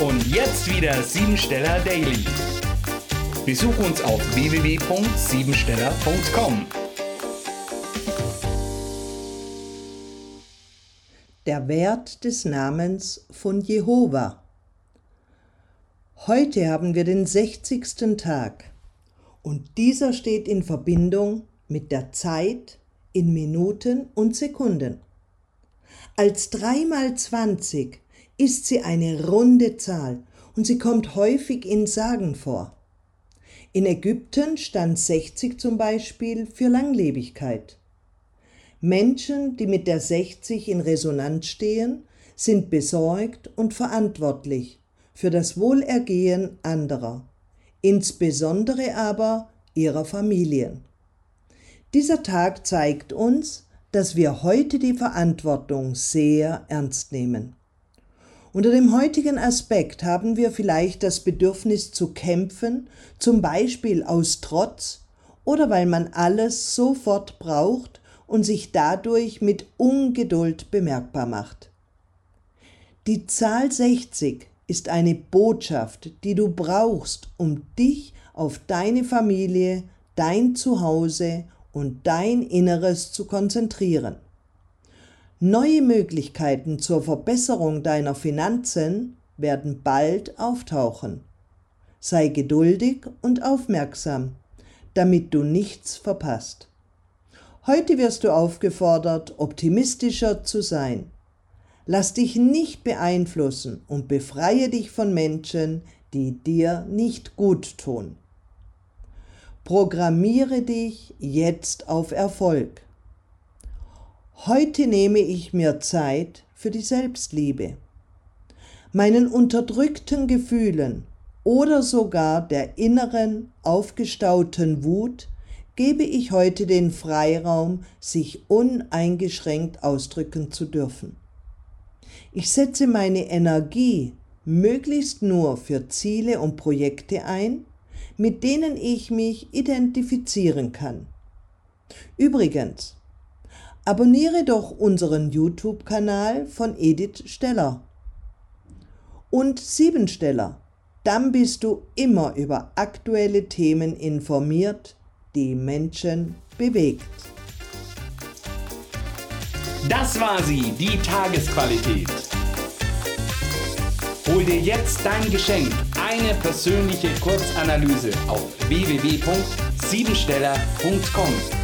Und jetzt wieder Siebensteller Daily. Besuch uns auf www.siebensteller.com. Der Wert des Namens von Jehova. Heute haben wir den 60. Tag und dieser steht in Verbindung mit der Zeit in Minuten und Sekunden. Als 3 mal 20 ist sie eine runde Zahl und sie kommt häufig in Sagen vor. In Ägypten stand 60 zum Beispiel für Langlebigkeit. Menschen, die mit der 60 in Resonanz stehen, sind besorgt und verantwortlich für das Wohlergehen anderer, insbesondere aber ihrer Familien. Dieser Tag zeigt uns, dass wir heute die Verantwortung sehr ernst nehmen. Unter dem heutigen Aspekt haben wir vielleicht das Bedürfnis zu kämpfen, zum Beispiel aus Trotz oder weil man alles sofort braucht und sich dadurch mit Ungeduld bemerkbar macht. Die Zahl 60 ist eine Botschaft, die du brauchst, um dich auf deine Familie, dein Zuhause und dein Inneres zu konzentrieren. Neue Möglichkeiten zur Verbesserung deiner Finanzen werden bald auftauchen. Sei geduldig und aufmerksam, damit du nichts verpasst. Heute wirst du aufgefordert, optimistischer zu sein. Lass dich nicht beeinflussen und befreie dich von Menschen, die dir nicht gut tun. Programmiere dich jetzt auf Erfolg. Heute nehme ich mir Zeit für die Selbstliebe. Meinen unterdrückten Gefühlen oder sogar der inneren aufgestauten Wut gebe ich heute den Freiraum, sich uneingeschränkt ausdrücken zu dürfen. Ich setze meine Energie möglichst nur für Ziele und Projekte ein, mit denen ich mich identifizieren kann. Übrigens, abonniere doch unseren YouTube-Kanal von Edith Steller. Und Siebensteller, dann bist du immer über aktuelle Themen informiert, die Menschen bewegt. Das war sie, die Tagesqualität. Hol dir jetzt dein Geschenk, eine persönliche Kurzanalyse auf www.siebensteller.com